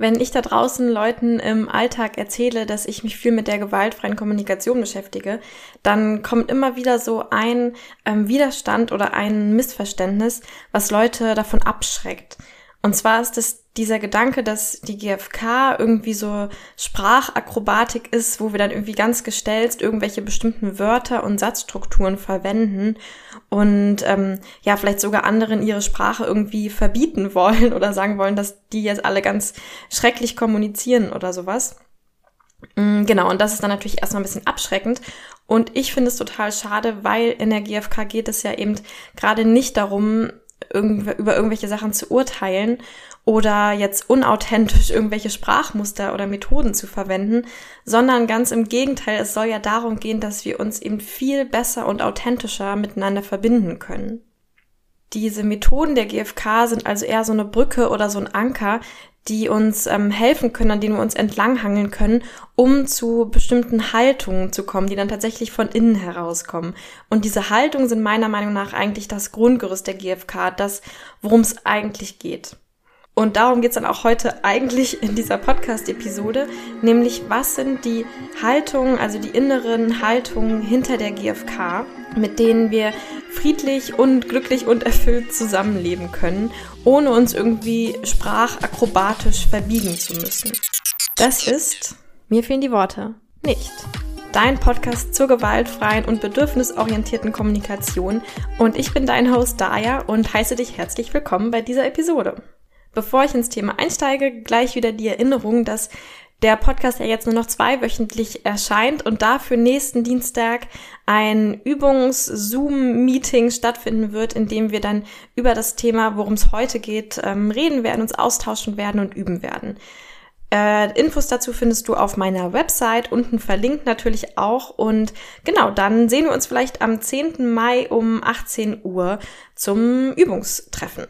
Wenn ich da draußen Leuten im Alltag erzähle, dass ich mich viel mit der gewaltfreien Kommunikation beschäftige, dann kommt immer wieder so ein ähm, Widerstand oder ein Missverständnis, was Leute davon abschreckt. Und zwar ist es dieser Gedanke, dass die GfK irgendwie so Sprachakrobatik ist, wo wir dann irgendwie ganz gestellt irgendwelche bestimmten Wörter und Satzstrukturen verwenden und ähm, ja, vielleicht sogar anderen ihre Sprache irgendwie verbieten wollen oder sagen wollen, dass die jetzt alle ganz schrecklich kommunizieren oder sowas. Mm, genau, und das ist dann natürlich erstmal ein bisschen abschreckend. Und ich finde es total schade, weil in der GfK geht es ja eben gerade nicht darum, über irgendwelche Sachen zu urteilen oder jetzt unauthentisch irgendwelche Sprachmuster oder Methoden zu verwenden, sondern ganz im Gegenteil, es soll ja darum gehen, dass wir uns eben viel besser und authentischer miteinander verbinden können. Diese Methoden der GfK sind also eher so eine Brücke oder so ein Anker, die uns ähm, helfen können, an denen wir uns entlanghangeln können, um zu bestimmten Haltungen zu kommen, die dann tatsächlich von innen herauskommen. Und diese Haltungen sind meiner Meinung nach eigentlich das Grundgerüst der GfK, das, worum es eigentlich geht. Und darum geht's dann auch heute eigentlich in dieser Podcast-Episode, nämlich was sind die Haltungen, also die inneren Haltungen hinter der GfK, mit denen wir friedlich und glücklich und erfüllt zusammenleben können, ohne uns irgendwie sprachakrobatisch verbiegen zu müssen. Das ist, mir fehlen die Worte, nicht. Dein Podcast zur gewaltfreien und bedürfnisorientierten Kommunikation und ich bin dein Host Daya und heiße dich herzlich willkommen bei dieser Episode. Bevor ich ins Thema einsteige, gleich wieder die Erinnerung, dass der Podcast ja jetzt nur noch zweiwöchentlich erscheint und dafür nächsten Dienstag ein Übungs-Zoom-Meeting stattfinden wird, in dem wir dann über das Thema, worum es heute geht, ähm, reden werden, uns austauschen werden und üben werden. Äh, Infos dazu findest du auf meiner Website, unten verlinkt natürlich auch. Und genau, dann sehen wir uns vielleicht am 10. Mai um 18 Uhr zum Übungstreffen.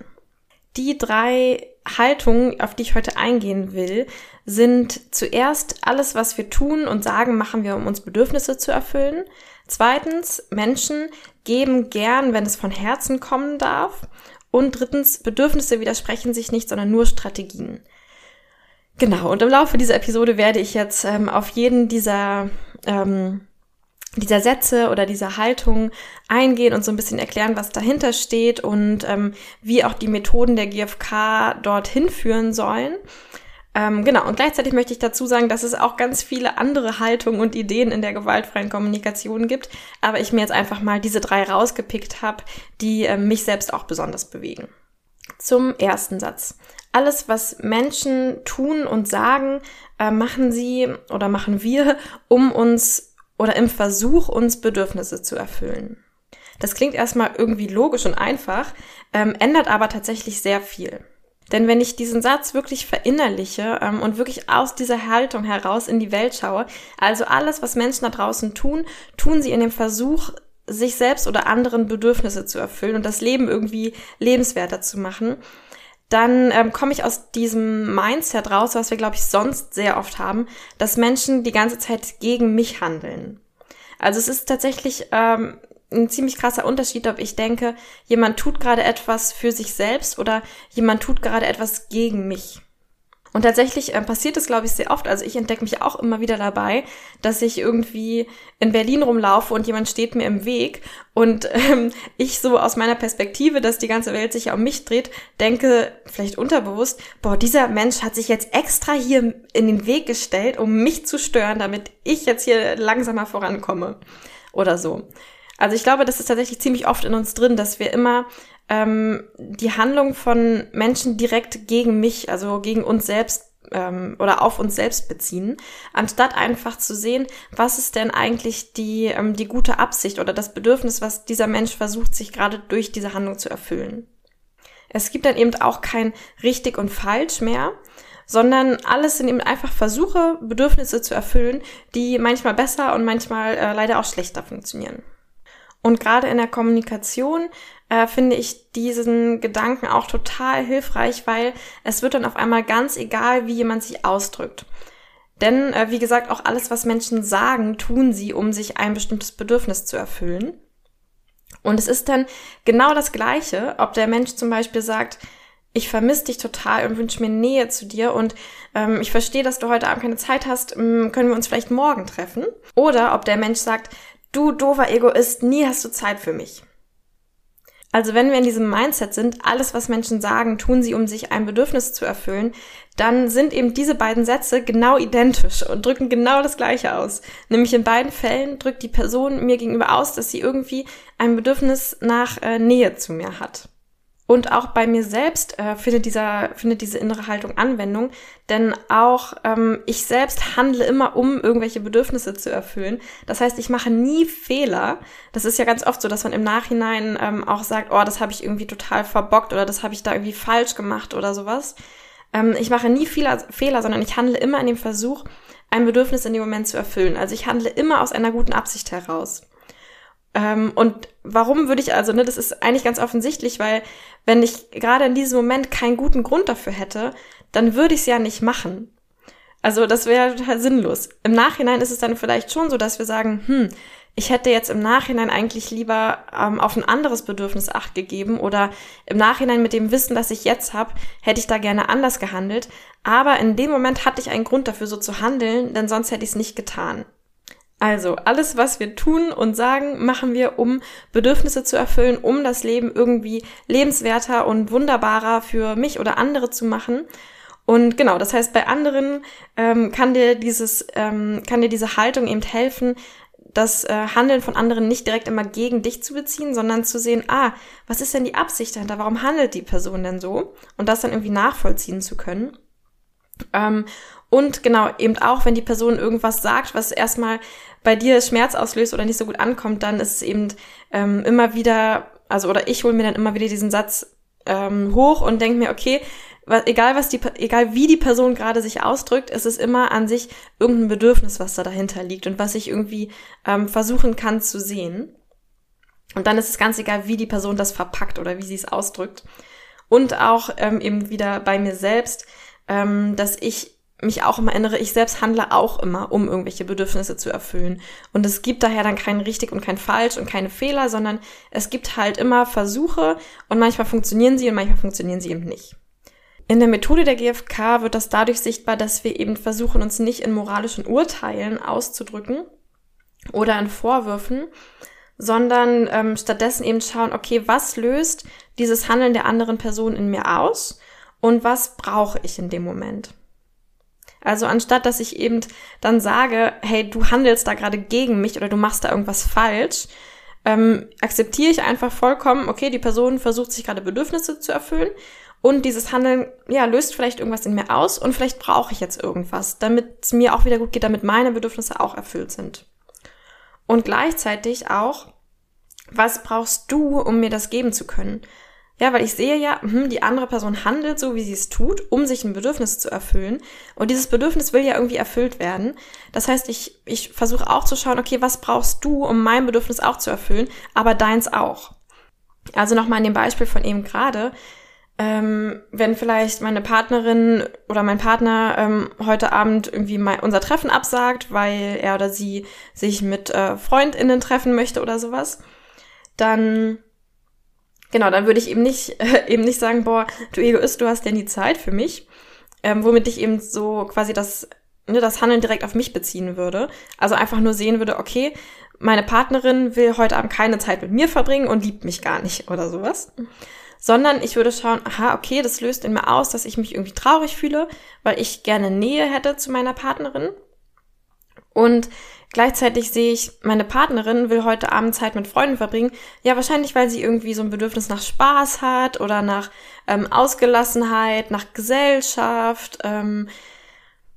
Die drei Haltungen, auf die ich heute eingehen will, sind zuerst alles, was wir tun und sagen, machen wir, um uns Bedürfnisse zu erfüllen. Zweitens, Menschen geben gern, wenn es von Herzen kommen darf. Und drittens, Bedürfnisse widersprechen sich nicht, sondern nur Strategien. Genau, und im Laufe dieser Episode werde ich jetzt ähm, auf jeden dieser ähm, dieser Sätze oder dieser Haltung eingehen und so ein bisschen erklären, was dahinter steht und ähm, wie auch die Methoden der GfK dorthin führen sollen. Ähm, genau, und gleichzeitig möchte ich dazu sagen, dass es auch ganz viele andere Haltungen und Ideen in der gewaltfreien Kommunikation gibt, aber ich mir jetzt einfach mal diese drei rausgepickt habe, die äh, mich selbst auch besonders bewegen. Zum ersten Satz. Alles, was Menschen tun und sagen, äh, machen sie oder machen wir, um uns oder im Versuch, uns Bedürfnisse zu erfüllen. Das klingt erstmal irgendwie logisch und einfach, ähm, ändert aber tatsächlich sehr viel. Denn wenn ich diesen Satz wirklich verinnerliche ähm, und wirklich aus dieser Haltung heraus in die Welt schaue, also alles, was Menschen da draußen tun, tun sie in dem Versuch, sich selbst oder anderen Bedürfnisse zu erfüllen und das Leben irgendwie lebenswerter zu machen, dann ähm, komme ich aus diesem Mindset raus, was wir, glaube ich, sonst sehr oft haben, dass Menschen die ganze Zeit gegen mich handeln. Also es ist tatsächlich ähm, ein ziemlich krasser Unterschied, ob ich denke, jemand tut gerade etwas für sich selbst oder jemand tut gerade etwas gegen mich. Und tatsächlich äh, passiert es, glaube ich, sehr oft. Also ich entdecke mich auch immer wieder dabei, dass ich irgendwie in Berlin rumlaufe und jemand steht mir im Weg und ähm, ich so aus meiner Perspektive, dass die ganze Welt sich um mich dreht, denke, vielleicht unterbewusst, boah, dieser Mensch hat sich jetzt extra hier in den Weg gestellt, um mich zu stören, damit ich jetzt hier langsamer vorankomme. Oder so. Also ich glaube, das ist tatsächlich ziemlich oft in uns drin, dass wir immer ähm, die Handlung von Menschen direkt gegen mich, also gegen uns selbst ähm, oder auf uns selbst beziehen, anstatt einfach zu sehen, was ist denn eigentlich die, ähm, die gute Absicht oder das Bedürfnis, was dieser Mensch versucht, sich gerade durch diese Handlung zu erfüllen. Es gibt dann eben auch kein richtig und falsch mehr, sondern alles sind eben einfach Versuche, Bedürfnisse zu erfüllen, die manchmal besser und manchmal äh, leider auch schlechter funktionieren. Und gerade in der Kommunikation äh, finde ich diesen Gedanken auch total hilfreich, weil es wird dann auf einmal ganz egal, wie jemand sich ausdrückt. Denn, äh, wie gesagt, auch alles, was Menschen sagen, tun sie, um sich ein bestimmtes Bedürfnis zu erfüllen. Und es ist dann genau das Gleiche, ob der Mensch zum Beispiel sagt, ich vermisse dich total und wünsche mir Nähe zu dir und ähm, ich verstehe, dass du heute Abend keine Zeit hast, können wir uns vielleicht morgen treffen? Oder ob der Mensch sagt, du doofer Egoist, nie hast du Zeit für mich. Also wenn wir in diesem Mindset sind, alles, was Menschen sagen, tun sie, um sich ein Bedürfnis zu erfüllen, dann sind eben diese beiden Sätze genau identisch und drücken genau das Gleiche aus. Nämlich in beiden Fällen drückt die Person mir gegenüber aus, dass sie irgendwie ein Bedürfnis nach äh, Nähe zu mir hat. Und auch bei mir selbst äh, findet, dieser, findet diese innere Haltung Anwendung, denn auch ähm, ich selbst handle immer, um irgendwelche Bedürfnisse zu erfüllen. Das heißt, ich mache nie Fehler. Das ist ja ganz oft so, dass man im Nachhinein ähm, auch sagt, oh, das habe ich irgendwie total verbockt oder das habe ich da irgendwie falsch gemacht oder sowas. Ähm, ich mache nie Fehler, Fehler, sondern ich handle immer in dem Versuch, ein Bedürfnis in dem Moment zu erfüllen. Also ich handle immer aus einer guten Absicht heraus. Ähm, und warum würde ich also, ne, das ist eigentlich ganz offensichtlich, weil wenn ich gerade in diesem Moment keinen guten Grund dafür hätte, dann würde ich es ja nicht machen. Also das wäre total sinnlos. Im Nachhinein ist es dann vielleicht schon so, dass wir sagen, hm, ich hätte jetzt im Nachhinein eigentlich lieber ähm, auf ein anderes Bedürfnis acht gegeben oder im Nachhinein mit dem Wissen, das ich jetzt habe, hätte ich da gerne anders gehandelt. Aber in dem Moment hatte ich einen Grund dafür, so zu handeln, denn sonst hätte ich es nicht getan. Also, alles, was wir tun und sagen, machen wir, um Bedürfnisse zu erfüllen, um das Leben irgendwie lebenswerter und wunderbarer für mich oder andere zu machen. Und genau, das heißt, bei anderen ähm, kann dir dieses, ähm, kann dir diese Haltung eben helfen, das äh, Handeln von anderen nicht direkt immer gegen dich zu beziehen, sondern zu sehen, ah, was ist denn die Absicht dahinter? Warum handelt die Person denn so? Und das dann irgendwie nachvollziehen zu können. Ähm, und genau, eben auch, wenn die Person irgendwas sagt, was erstmal bei dir Schmerz auslöst oder nicht so gut ankommt, dann ist es eben ähm, immer wieder, also oder ich hole mir dann immer wieder diesen Satz ähm, hoch und denke mir, okay, was, egal was die, egal wie die Person gerade sich ausdrückt, ist es immer an sich irgendein Bedürfnis, was da dahinter liegt und was ich irgendwie ähm, versuchen kann zu sehen. Und dann ist es ganz egal, wie die Person das verpackt oder wie sie es ausdrückt. Und auch ähm, eben wieder bei mir selbst, ähm, dass ich mich auch immer erinnere, ich selbst handle auch immer, um irgendwelche Bedürfnisse zu erfüllen. Und es gibt daher dann kein richtig und kein falsch und keine Fehler, sondern es gibt halt immer Versuche und manchmal funktionieren sie und manchmal funktionieren sie eben nicht. In der Methode der GfK wird das dadurch sichtbar, dass wir eben versuchen, uns nicht in moralischen Urteilen auszudrücken oder in Vorwürfen, sondern ähm, stattdessen eben schauen, okay, was löst dieses Handeln der anderen Person in mir aus und was brauche ich in dem Moment? Also anstatt dass ich eben dann sage, hey, du handelst da gerade gegen mich oder du machst da irgendwas falsch, ähm, akzeptiere ich einfach vollkommen, okay, die Person versucht sich gerade Bedürfnisse zu erfüllen und dieses Handeln, ja, löst vielleicht irgendwas in mir aus und vielleicht brauche ich jetzt irgendwas, damit es mir auch wieder gut geht, damit meine Bedürfnisse auch erfüllt sind. Und gleichzeitig auch, was brauchst du, um mir das geben zu können? Ja, weil ich sehe ja, hm, die andere Person handelt so, wie sie es tut, um sich ein Bedürfnis zu erfüllen. Und dieses Bedürfnis will ja irgendwie erfüllt werden. Das heißt, ich, ich versuche auch zu schauen, okay, was brauchst du, um mein Bedürfnis auch zu erfüllen, aber deins auch. Also nochmal in dem Beispiel von eben gerade. Ähm, wenn vielleicht meine Partnerin oder mein Partner ähm, heute Abend irgendwie mal unser Treffen absagt, weil er oder sie sich mit äh, FreundInnen treffen möchte oder sowas, dann Genau, dann würde ich eben nicht, äh, eben nicht sagen, boah, du Egoist, du hast ja nie Zeit für mich, ähm, womit ich eben so quasi das, ne, das Handeln direkt auf mich beziehen würde. Also einfach nur sehen würde, okay, meine Partnerin will heute Abend keine Zeit mit mir verbringen und liebt mich gar nicht oder sowas. Sondern ich würde schauen, aha, okay, das löst in mir aus, dass ich mich irgendwie traurig fühle, weil ich gerne Nähe hätte zu meiner Partnerin. Und Gleichzeitig sehe ich, meine Partnerin will heute Abend Zeit mit Freunden verbringen. Ja, wahrscheinlich, weil sie irgendwie so ein Bedürfnis nach Spaß hat oder nach ähm, Ausgelassenheit, nach Gesellschaft. Ähm,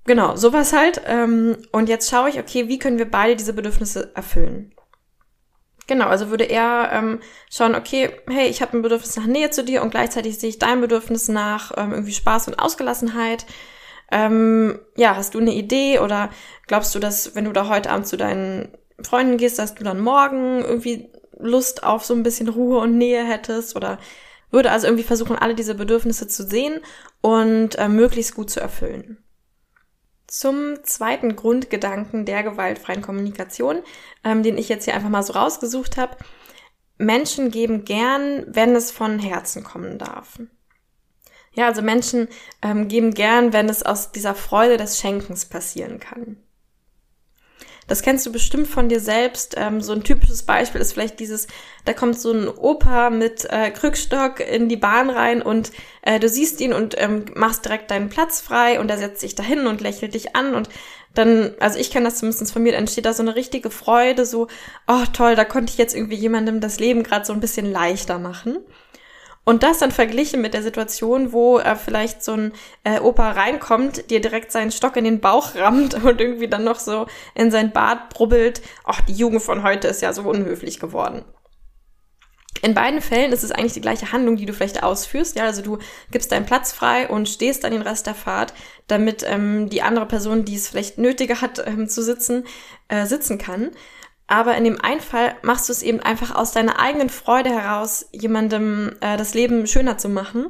genau, sowas halt. Ähm, und jetzt schaue ich, okay, wie können wir beide diese Bedürfnisse erfüllen? Genau, also würde er ähm, schauen, okay, hey, ich habe ein Bedürfnis nach Nähe zu dir und gleichzeitig sehe ich dein Bedürfnis nach ähm, irgendwie Spaß und Ausgelassenheit. Ähm, ja, hast du eine Idee oder glaubst du, dass wenn du da heute Abend zu deinen Freunden gehst, dass du dann morgen irgendwie Lust auf so ein bisschen Ruhe und Nähe hättest oder würde also irgendwie versuchen, alle diese Bedürfnisse zu sehen und äh, möglichst gut zu erfüllen. Zum zweiten Grundgedanken der gewaltfreien Kommunikation, ähm, den ich jetzt hier einfach mal so rausgesucht habe. Menschen geben gern, wenn es von Herzen kommen darf. Ja, also Menschen ähm, geben gern, wenn es aus dieser Freude des Schenkens passieren kann. Das kennst du bestimmt von dir selbst. Ähm, so ein typisches Beispiel ist vielleicht dieses, da kommt so ein Opa mit äh, Krückstock in die Bahn rein und äh, du siehst ihn und ähm, machst direkt deinen Platz frei und er setzt sich dahin und lächelt dich an und dann, also ich kenne das zumindest von mir, entsteht da so eine richtige Freude, so, oh toll, da konnte ich jetzt irgendwie jemandem das Leben gerade so ein bisschen leichter machen. Und das dann verglichen mit der Situation, wo äh, vielleicht so ein äh, Opa reinkommt, dir direkt seinen Stock in den Bauch rammt und irgendwie dann noch so in sein Bart brubbelt, ach, die Jugend von heute ist ja so unhöflich geworden. In beiden Fällen ist es eigentlich die gleiche Handlung, die du vielleicht ausführst. Ja, also du gibst deinen Platz frei und stehst dann den Rest der Fahrt, damit ähm, die andere Person, die es vielleicht nötiger hat ähm, zu sitzen, äh, sitzen kann. Aber in dem einen Fall machst du es eben einfach aus deiner eigenen Freude heraus, jemandem äh, das Leben schöner zu machen.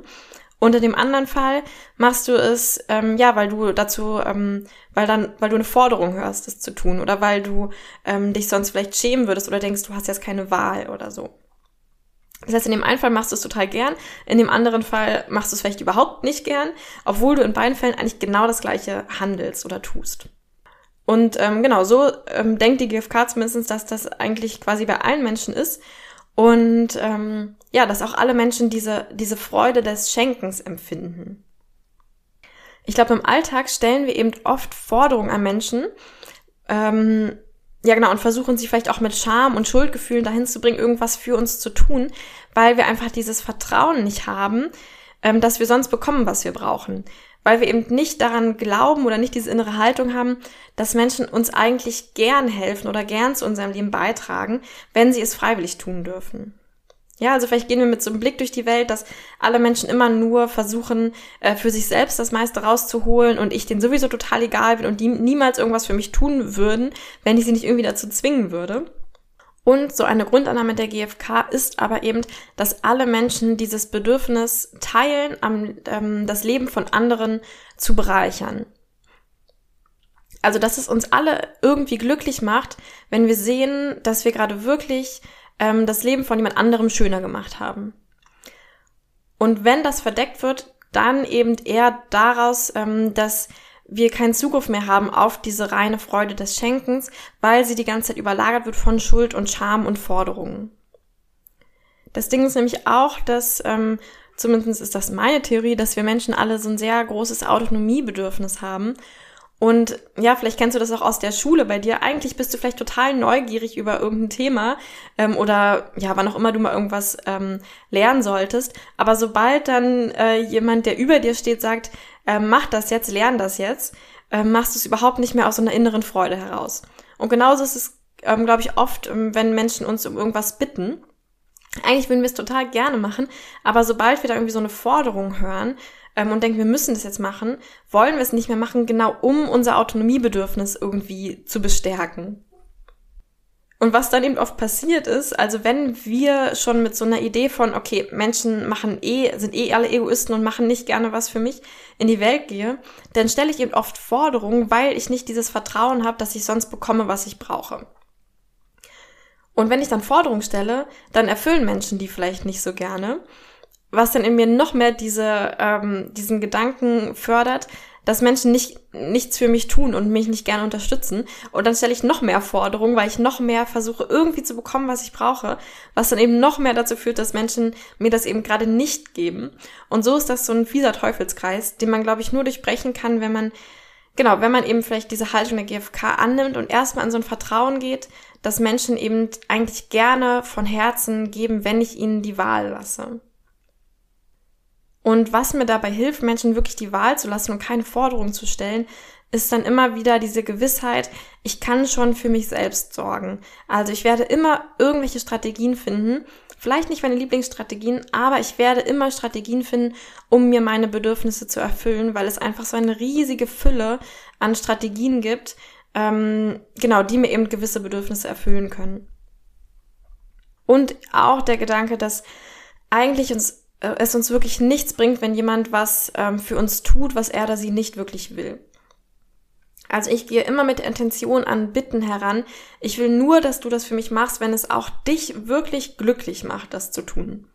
Und in dem anderen Fall machst du es, ähm, ja, weil du dazu, ähm, weil dann, weil du eine Forderung hörst, das zu tun, oder weil du ähm, dich sonst vielleicht schämen würdest oder denkst, du hast jetzt keine Wahl oder so. Das heißt, in dem einen Fall machst du es total gern, in dem anderen Fall machst du es vielleicht überhaupt nicht gern, obwohl du in beiden Fällen eigentlich genau das gleiche handelst oder tust. Und ähm, genau, so ähm, denkt die GfK zumindest, dass das eigentlich quasi bei allen Menschen ist. Und ähm, ja, dass auch alle Menschen diese, diese Freude des Schenkens empfinden. Ich glaube, im Alltag stellen wir eben oft Forderungen an Menschen, ähm, ja genau, und versuchen sie vielleicht auch mit Scham und Schuldgefühlen dahin zu bringen, irgendwas für uns zu tun, weil wir einfach dieses Vertrauen nicht haben, ähm, dass wir sonst bekommen, was wir brauchen weil wir eben nicht daran glauben oder nicht diese innere Haltung haben, dass Menschen uns eigentlich gern helfen oder gern zu unserem Leben beitragen, wenn sie es freiwillig tun dürfen. Ja, also vielleicht gehen wir mit so einem Blick durch die Welt, dass alle Menschen immer nur versuchen, äh, für sich selbst das meiste rauszuholen und ich denen sowieso total egal bin und die niemals irgendwas für mich tun würden, wenn ich sie nicht irgendwie dazu zwingen würde. Und so eine Grundannahme der GfK ist aber eben, dass alle Menschen dieses Bedürfnis teilen, am, ähm, das Leben von anderen zu bereichern. Also, dass es uns alle irgendwie glücklich macht, wenn wir sehen, dass wir gerade wirklich ähm, das Leben von jemand anderem schöner gemacht haben. Und wenn das verdeckt wird, dann eben eher daraus, ähm, dass wir keinen Zugriff mehr haben auf diese reine Freude des Schenkens, weil sie die ganze Zeit überlagert wird von Schuld und Scham und Forderungen. Das Ding ist nämlich auch, dass, ähm, zumindest ist das meine Theorie, dass wir Menschen alle so ein sehr großes Autonomiebedürfnis haben und ja, vielleicht kennst du das auch aus der Schule bei dir. Eigentlich bist du vielleicht total neugierig über irgendein Thema ähm, oder ja, wann auch immer du mal irgendwas ähm, lernen solltest. Aber sobald dann äh, jemand, der über dir steht, sagt, äh, mach das jetzt, lern das jetzt, äh, machst du es überhaupt nicht mehr aus so einer inneren Freude heraus. Und genauso ist es, ähm, glaube ich, oft, ähm, wenn Menschen uns um irgendwas bitten. Eigentlich würden wir es total gerne machen, aber sobald wir da irgendwie so eine Forderung hören, ähm, und denken, wir müssen das jetzt machen, wollen wir es nicht mehr machen, genau um unser Autonomiebedürfnis irgendwie zu bestärken. Und was dann eben oft passiert ist, also wenn wir schon mit so einer Idee von, okay, Menschen machen eh, sind eh alle Egoisten und machen nicht gerne was für mich, in die Welt gehe, dann stelle ich eben oft Forderungen, weil ich nicht dieses Vertrauen habe, dass ich sonst bekomme, was ich brauche. Und wenn ich dann Forderungen stelle, dann erfüllen Menschen die vielleicht nicht so gerne was dann in mir noch mehr diese, ähm, diesen Gedanken fördert, dass Menschen nicht, nichts für mich tun und mich nicht gerne unterstützen. Und dann stelle ich noch mehr Forderungen, weil ich noch mehr versuche, irgendwie zu bekommen, was ich brauche, was dann eben noch mehr dazu führt, dass Menschen mir das eben gerade nicht geben. Und so ist das so ein fieser Teufelskreis, den man, glaube ich, nur durchbrechen kann, wenn man, genau, wenn man eben vielleicht diese Haltung der GfK annimmt und erstmal an so ein Vertrauen geht, dass Menschen eben eigentlich gerne von Herzen geben, wenn ich ihnen die Wahl lasse. Und was mir dabei hilft, Menschen wirklich die Wahl zu lassen und keine Forderungen zu stellen, ist dann immer wieder diese Gewissheit, ich kann schon für mich selbst sorgen. Also ich werde immer irgendwelche Strategien finden, vielleicht nicht meine Lieblingsstrategien, aber ich werde immer Strategien finden, um mir meine Bedürfnisse zu erfüllen, weil es einfach so eine riesige Fülle an Strategien gibt, ähm, genau, die mir eben gewisse Bedürfnisse erfüllen können. Und auch der Gedanke, dass eigentlich uns äh, es uns wirklich nichts bringt, wenn jemand was ähm, für uns tut, was er oder sie nicht wirklich will. Also ich gehe immer mit der Intention an Bitten heran. Ich will nur, dass du das für mich machst, wenn es auch dich wirklich glücklich macht, das zu tun.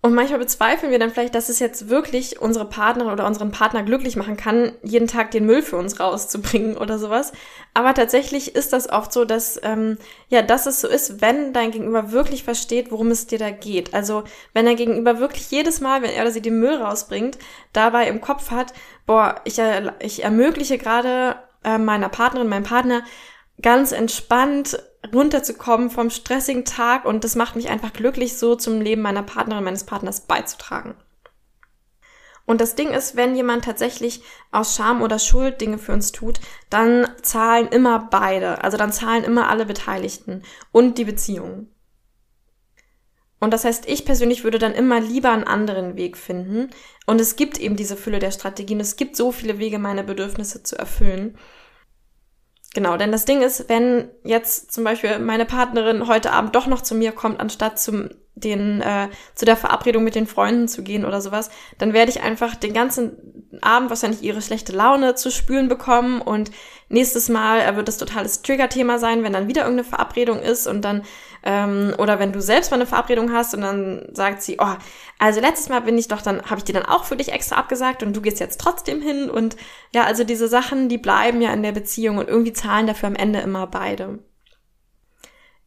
Und manchmal bezweifeln wir dann vielleicht, dass es jetzt wirklich unsere Partnerin oder unseren Partner glücklich machen kann, jeden Tag den Müll für uns rauszubringen oder sowas. Aber tatsächlich ist das oft so, dass ähm, ja, dass es so ist, wenn dein Gegenüber wirklich versteht, worum es dir da geht. Also wenn dein Gegenüber wirklich jedes Mal, wenn er oder sie den Müll rausbringt, dabei im Kopf hat, boah, ich, ich ermögliche gerade äh, meiner Partnerin, meinem Partner ganz entspannt runterzukommen vom stressigen Tag und das macht mich einfach glücklich, so zum Leben meiner Partnerin, meines Partners beizutragen. Und das Ding ist, wenn jemand tatsächlich aus Scham oder Schuld Dinge für uns tut, dann zahlen immer beide. Also dann zahlen immer alle Beteiligten und die Beziehungen. Und das heißt, ich persönlich würde dann immer lieber einen anderen Weg finden. Und es gibt eben diese Fülle der Strategien. Es gibt so viele Wege, meine Bedürfnisse zu erfüllen. Genau, denn das Ding ist, wenn jetzt zum Beispiel meine Partnerin heute Abend doch noch zu mir kommt, anstatt zum den äh, zu der Verabredung mit den Freunden zu gehen oder sowas, dann werde ich einfach den ganzen Abend wahrscheinlich ihre schlechte Laune zu spüren bekommen und nächstes Mal äh, wird das totales Trigger-Thema sein, wenn dann wieder irgendeine Verabredung ist und dann ähm, oder wenn du selbst mal eine Verabredung hast und dann sagt sie, oh, also letztes Mal bin ich doch, dann habe ich dir dann auch für dich extra abgesagt und du gehst jetzt trotzdem hin. Und ja, also diese Sachen, die bleiben ja in der Beziehung und irgendwie zahlen dafür am Ende immer beide.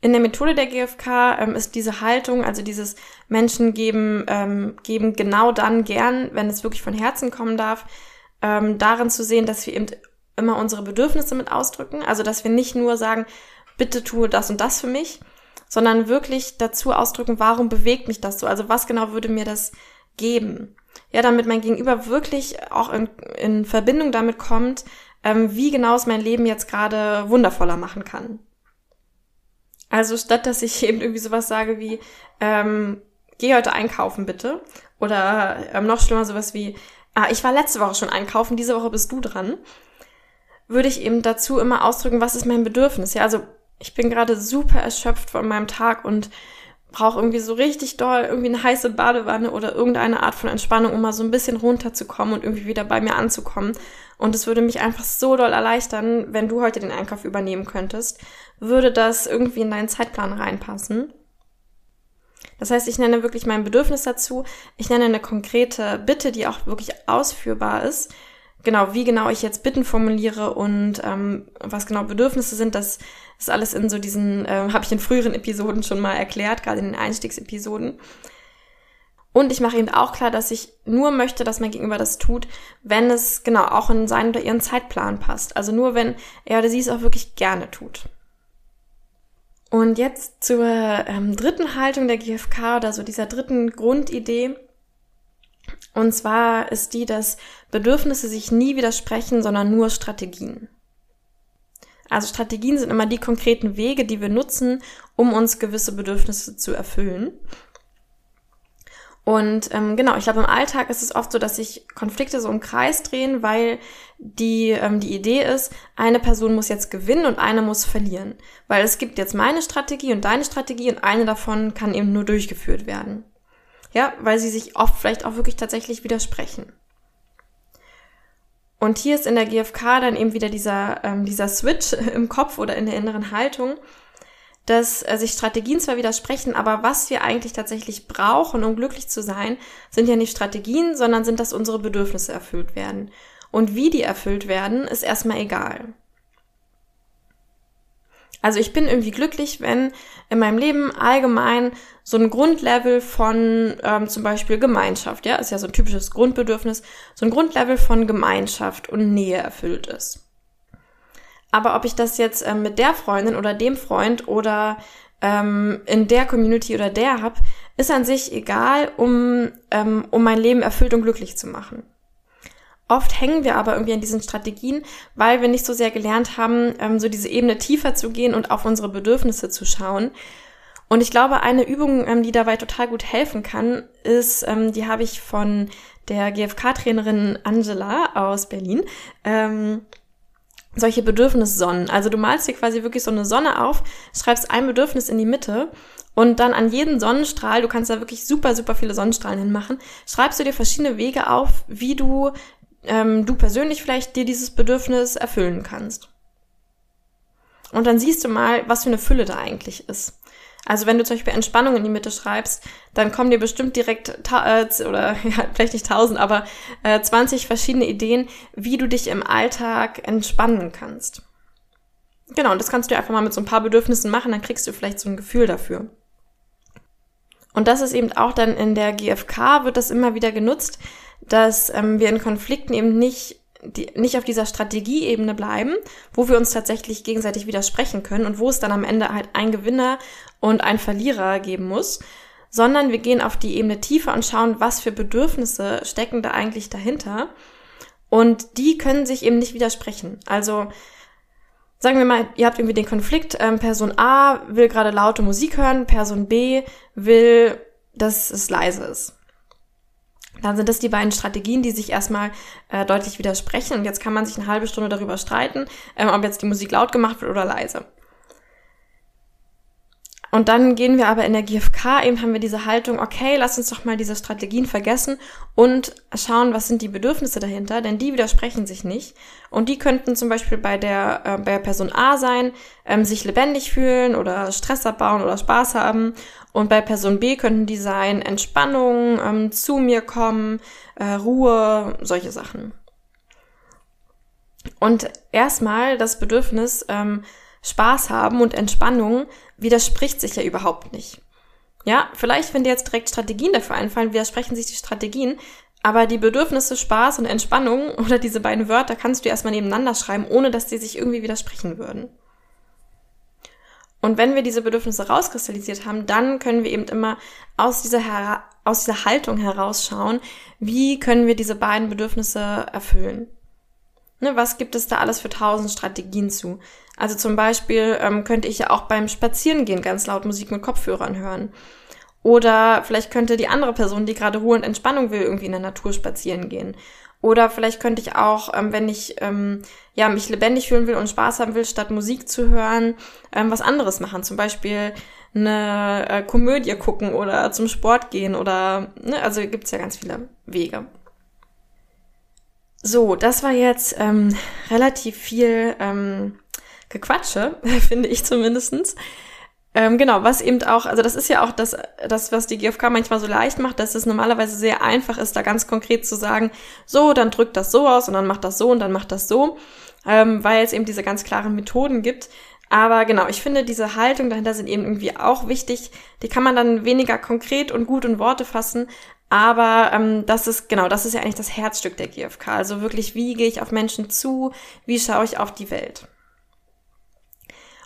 In der Methode der GfK ähm, ist diese Haltung, also dieses Menschen geben, ähm, geben genau dann gern, wenn es wirklich von Herzen kommen darf, ähm, darin zu sehen, dass wir eben immer unsere Bedürfnisse mit ausdrücken. Also dass wir nicht nur sagen, bitte tue das und das für mich, sondern wirklich dazu ausdrücken, warum bewegt mich das so? Also was genau würde mir das geben? Ja, damit mein Gegenüber wirklich auch in, in Verbindung damit kommt, ähm, wie genau es mein Leben jetzt gerade wundervoller machen kann. Also statt dass ich eben irgendwie sowas sage wie, ähm, geh heute einkaufen bitte. Oder ähm, noch schlimmer sowas wie, ah, ich war letzte Woche schon einkaufen, diese Woche bist du dran. Würde ich eben dazu immer ausdrücken, was ist mein Bedürfnis? Ja, also ich bin gerade super erschöpft von meinem Tag und brauche irgendwie so richtig doll irgendwie eine heiße Badewanne oder irgendeine Art von Entspannung, um mal so ein bisschen runterzukommen und irgendwie wieder bei mir anzukommen. Und es würde mich einfach so doll erleichtern, wenn du heute den Einkauf übernehmen könntest. Würde das irgendwie in deinen Zeitplan reinpassen? Das heißt, ich nenne wirklich mein Bedürfnis dazu. Ich nenne eine konkrete Bitte, die auch wirklich ausführbar ist genau, wie genau ich jetzt Bitten formuliere und ähm, was genau Bedürfnisse sind, das ist alles in so diesen, äh, habe ich in früheren Episoden schon mal erklärt, gerade in den Einstiegsepisoden. Und ich mache ihnen auch klar, dass ich nur möchte, dass mein Gegenüber das tut, wenn es genau auch in seinen oder ihren Zeitplan passt. Also nur, wenn er oder sie es auch wirklich gerne tut. Und jetzt zur ähm, dritten Haltung der GfK oder so dieser dritten Grundidee. Und zwar ist die, dass Bedürfnisse sich nie widersprechen, sondern nur Strategien. Also Strategien sind immer die konkreten Wege, die wir nutzen, um uns gewisse Bedürfnisse zu erfüllen. Und ähm, genau, ich glaube, im Alltag ist es oft so, dass sich Konflikte so im Kreis drehen, weil die, ähm, die Idee ist, eine Person muss jetzt gewinnen und eine muss verlieren. Weil es gibt jetzt meine Strategie und deine Strategie und eine davon kann eben nur durchgeführt werden. Ja, weil sie sich oft vielleicht auch wirklich tatsächlich widersprechen. Und hier ist in der GfK dann eben wieder dieser, ähm, dieser Switch im Kopf oder in der inneren Haltung, dass äh, sich Strategien zwar widersprechen, aber was wir eigentlich tatsächlich brauchen, um glücklich zu sein, sind ja nicht Strategien, sondern sind, dass unsere Bedürfnisse erfüllt werden. Und wie die erfüllt werden, ist erstmal egal. Also ich bin irgendwie glücklich, wenn in meinem Leben allgemein so ein Grundlevel von ähm, zum Beispiel Gemeinschaft, ja, ist ja so ein typisches Grundbedürfnis, so ein Grundlevel von Gemeinschaft und Nähe erfüllt ist. Aber ob ich das jetzt ähm, mit der Freundin oder dem Freund oder ähm, in der Community oder der hab, ist an sich egal, um, ähm, um mein Leben erfüllt und glücklich zu machen. Oft hängen wir aber irgendwie an diesen Strategien, weil wir nicht so sehr gelernt haben, ähm, so diese Ebene tiefer zu gehen und auf unsere Bedürfnisse zu schauen. Und ich glaube, eine Übung, ähm, die dabei total gut helfen kann, ist, ähm, die habe ich von der GfK-Trainerin Angela aus Berlin. Ähm, solche Bedürfnissonnen. Also du malst dir quasi wirklich so eine Sonne auf, schreibst ein Bedürfnis in die Mitte und dann an jeden Sonnenstrahl, du kannst da wirklich super, super viele Sonnenstrahlen hinmachen, schreibst du dir verschiedene Wege auf, wie du ähm, du persönlich vielleicht dir dieses Bedürfnis erfüllen kannst. Und dann siehst du mal, was für eine Fülle da eigentlich ist. Also wenn du zum Beispiel Entspannung in die Mitte schreibst, dann kommen dir bestimmt direkt äh, oder ja, vielleicht nicht tausend, aber äh, 20 verschiedene Ideen, wie du dich im Alltag entspannen kannst. Genau, und das kannst du einfach mal mit so ein paar Bedürfnissen machen, dann kriegst du vielleicht so ein Gefühl dafür. Und das ist eben auch dann in der GfK wird das immer wieder genutzt, dass ähm, wir in Konflikten eben nicht die, nicht auf dieser Strategieebene bleiben, wo wir uns tatsächlich gegenseitig widersprechen können und wo es dann am Ende halt ein Gewinner und ein Verlierer geben muss, sondern wir gehen auf die Ebene tiefer und schauen, was für Bedürfnisse stecken da eigentlich dahinter. Und die können sich eben nicht widersprechen. Also sagen wir mal, ihr habt irgendwie den Konflikt, ähm, Person A will gerade laute Musik hören, Person B will, dass es leise ist. Dann sind das die beiden Strategien, die sich erstmal äh, deutlich widersprechen. Und jetzt kann man sich eine halbe Stunde darüber streiten, ähm, ob jetzt die Musik laut gemacht wird oder leise. Und dann gehen wir aber in der GfK, eben haben wir diese Haltung, okay, lass uns doch mal diese Strategien vergessen und schauen, was sind die Bedürfnisse dahinter, denn die widersprechen sich nicht. Und die könnten zum Beispiel bei der, äh, bei Person A sein, ähm, sich lebendig fühlen oder Stress abbauen oder Spaß haben. Und bei Person B könnten die sein, Entspannung, ähm, zu mir kommen, äh, Ruhe, solche Sachen. Und erstmal das Bedürfnis, ähm, Spaß haben und Entspannung widerspricht sich ja überhaupt nicht. Ja, vielleicht, wenn dir jetzt direkt Strategien dafür einfallen, widersprechen sich die Strategien, aber die Bedürfnisse Spaß und Entspannung oder diese beiden Wörter kannst du erstmal nebeneinander schreiben, ohne dass die sich irgendwie widersprechen würden. Und wenn wir diese Bedürfnisse rauskristallisiert haben, dann können wir eben immer aus dieser, aus dieser Haltung herausschauen, wie können wir diese beiden Bedürfnisse erfüllen. Ne, was gibt es da alles für tausend Strategien zu? Also zum Beispiel ähm, könnte ich ja auch beim Spazierengehen ganz laut Musik mit Kopfhörern hören. Oder vielleicht könnte die andere Person, die gerade Ruhe und Entspannung will, irgendwie in der Natur spazieren gehen. Oder vielleicht könnte ich auch, ähm, wenn ich ähm, ja mich lebendig fühlen will und Spaß haben will, statt Musik zu hören, ähm, was anderes machen. Zum Beispiel eine äh, Komödie gucken oder zum Sport gehen oder ne, also gibt's ja ganz viele Wege. So, das war jetzt ähm, relativ viel ähm, Gequatsche, finde ich zumindestens. Ähm, genau, was eben auch, also das ist ja auch das, das, was die GfK manchmal so leicht macht, dass es normalerweise sehr einfach ist, da ganz konkret zu sagen, so, dann drückt das so aus und dann macht das so und dann macht das so, ähm, weil es eben diese ganz klaren Methoden gibt. Aber genau, ich finde, diese Haltung dahinter sind eben irgendwie auch wichtig. Die kann man dann weniger konkret und gut in Worte fassen, aber ähm, das ist, genau, das ist ja eigentlich das Herzstück der GfK. Also wirklich, wie gehe ich auf Menschen zu, wie schaue ich auf die Welt.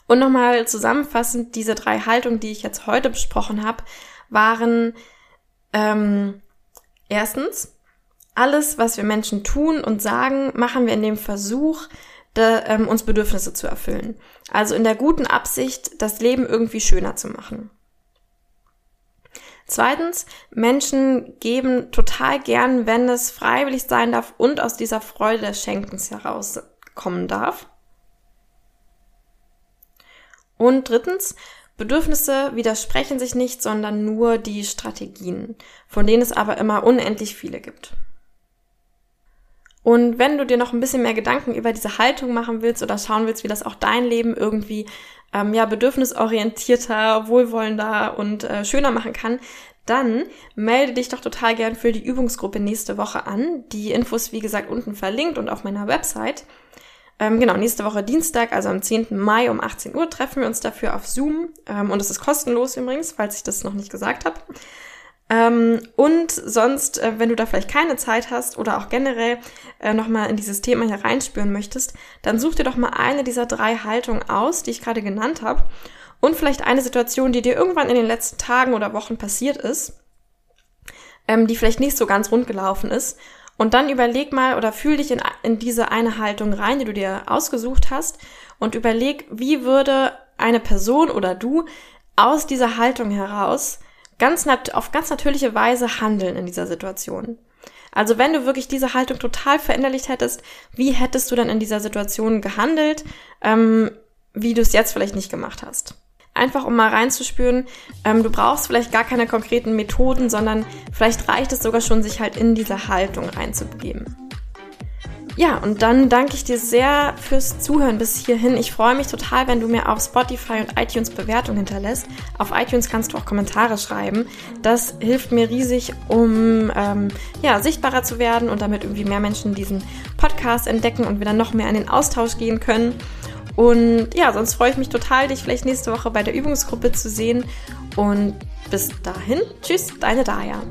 Und nochmal zusammenfassend, diese drei Haltungen, die ich jetzt heute besprochen habe, waren ähm, erstens, alles, was wir Menschen tun und sagen, machen wir in dem Versuch, de, ähm, uns Bedürfnisse zu erfüllen. Also in der guten Absicht, das Leben irgendwie schöner zu machen. Zweitens, Menschen geben total gern, wenn es freiwillig sein darf und aus dieser Freude des Schenkens herauskommen darf. Und drittens, Bedürfnisse widersprechen sich nicht, sondern nur die Strategien, von denen es aber immer unendlich viele gibt. Und wenn du dir noch ein bisschen mehr Gedanken über diese Haltung machen willst oder schauen willst, wie das auch dein Leben irgendwie ähm, ja bedürfnisorientierter, wohlwollender und äh, schöner machen kann, dann melde dich doch total gern für die Übungsgruppe nächste Woche an. Die Infos, wie gesagt, unten verlinkt und auf meiner Website. Ähm, genau, nächste Woche Dienstag, also am 10. Mai um 18 Uhr, treffen wir uns dafür auf Zoom. Ähm, und es ist kostenlos übrigens, falls ich das noch nicht gesagt habe. Ähm, und sonst, äh, wenn du da vielleicht keine Zeit hast oder auch generell äh, nochmal in dieses Thema hier reinspüren möchtest, dann such dir doch mal eine dieser drei Haltungen aus, die ich gerade genannt habe. Und vielleicht eine Situation, die dir irgendwann in den letzten Tagen oder Wochen passiert ist, ähm, die vielleicht nicht so ganz rund gelaufen ist. Und dann überleg mal oder fühl dich in, in diese eine Haltung rein, die du dir ausgesucht hast und überleg, wie würde eine Person oder du aus dieser Haltung heraus ganz auf ganz natürliche Weise handeln in dieser Situation. Also wenn du wirklich diese Haltung total verinnerlicht hättest, wie hättest du dann in dieser Situation gehandelt, ähm, wie du es jetzt vielleicht nicht gemacht hast? Einfach um mal reinzuspüren, ähm, du brauchst vielleicht gar keine konkreten Methoden, sondern vielleicht reicht es sogar schon, sich halt in diese Haltung reinzubegeben. Ja, und dann danke ich dir sehr fürs Zuhören bis hierhin. Ich freue mich total, wenn du mir auf Spotify und iTunes Bewertung hinterlässt. Auf iTunes kannst du auch Kommentare schreiben. Das hilft mir riesig, um ähm, ja, sichtbarer zu werden und damit irgendwie mehr Menschen diesen Podcast entdecken und wir dann noch mehr in den Austausch gehen können. Und ja, sonst freue ich mich total, dich vielleicht nächste Woche bei der Übungsgruppe zu sehen. Und bis dahin, tschüss, deine Daya.